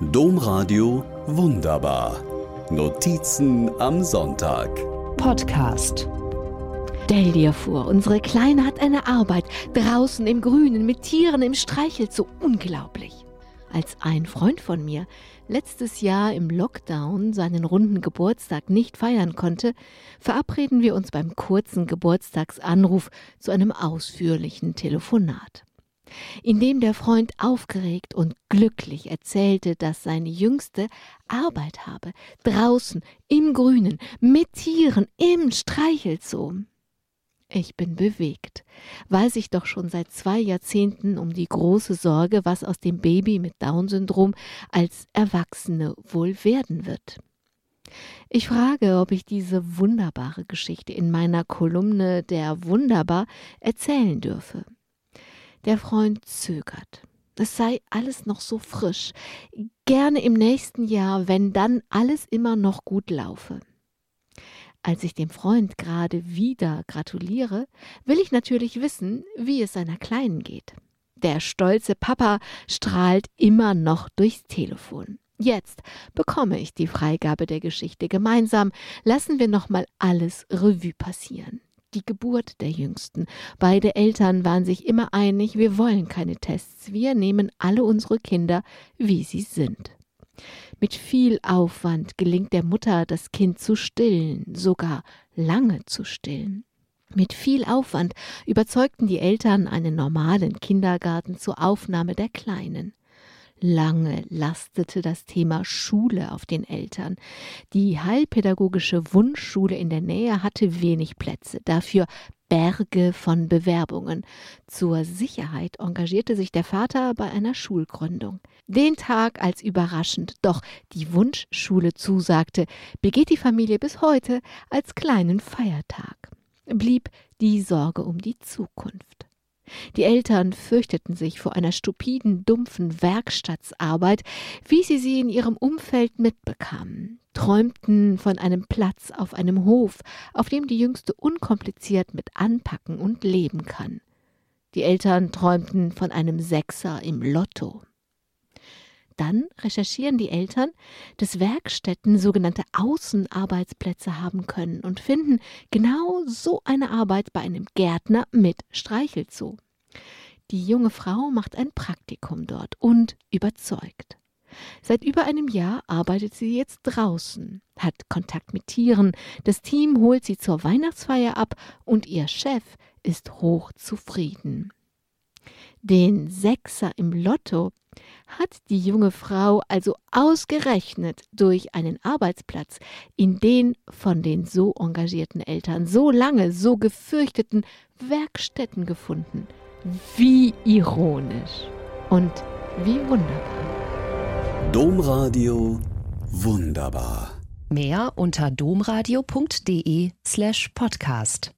Domradio Wunderbar. Notizen am Sonntag. Podcast. Stell dir vor, unsere Kleine hat eine Arbeit draußen im Grünen mit Tieren im Streichel, so unglaublich. Als ein Freund von mir letztes Jahr im Lockdown seinen runden Geburtstag nicht feiern konnte, verabreden wir uns beim kurzen Geburtstagsanruf zu einem ausführlichen Telefonat in dem der Freund aufgeregt und glücklich erzählte, dass seine Jüngste Arbeit habe, draußen, im Grünen, mit Tieren, im Streichelzoo. Ich bin bewegt, weiß ich doch schon seit zwei Jahrzehnten um die große Sorge, was aus dem Baby mit Down-Syndrom als Erwachsene wohl werden wird. Ich frage, ob ich diese wunderbare Geschichte in meiner Kolumne der Wunderbar erzählen dürfe. Der Freund zögert. Es sei alles noch so frisch. Gerne im nächsten Jahr, wenn dann alles immer noch gut laufe. Als ich dem Freund gerade wieder gratuliere, will ich natürlich wissen, wie es seiner Kleinen geht. Der stolze Papa strahlt immer noch durchs Telefon. Jetzt bekomme ich die Freigabe der Geschichte. Gemeinsam lassen wir nochmal alles Revue passieren die Geburt der Jüngsten. Beide Eltern waren sich immer einig, wir wollen keine Tests, wir nehmen alle unsere Kinder, wie sie sind. Mit viel Aufwand gelingt der Mutter, das Kind zu stillen, sogar lange zu stillen. Mit viel Aufwand überzeugten die Eltern einen normalen Kindergarten zur Aufnahme der Kleinen. Lange lastete das Thema Schule auf den Eltern. Die heilpädagogische Wunschschule in der Nähe hatte wenig Plätze, dafür Berge von Bewerbungen. Zur Sicherheit engagierte sich der Vater bei einer Schulgründung. Den Tag als überraschend, doch die Wunschschule zusagte, begeht die Familie bis heute als kleinen Feiertag. Blieb die Sorge um die Zukunft. Die Eltern fürchteten sich vor einer stupiden, dumpfen Werkstattsarbeit, wie sie sie in ihrem Umfeld mitbekamen, träumten von einem Platz auf einem Hof, auf dem die Jüngste unkompliziert mit anpacken und leben kann. Die Eltern träumten von einem Sechser im Lotto. Dann recherchieren die Eltern, dass Werkstätten sogenannte Außenarbeitsplätze haben können und finden genau so eine Arbeit bei einem Gärtner mit Streichelzoo. Die junge Frau macht ein Praktikum dort und überzeugt. Seit über einem Jahr arbeitet sie jetzt draußen, hat Kontakt mit Tieren, das Team holt sie zur Weihnachtsfeier ab und ihr Chef ist hochzufrieden. Den Sechser im Lotto hat die junge Frau also ausgerechnet durch einen Arbeitsplatz in den von den so engagierten Eltern so lange so gefürchteten Werkstätten gefunden. Wie ironisch und wie wunderbar. Domradio wunderbar. Mehr unter domradio.de slash podcast.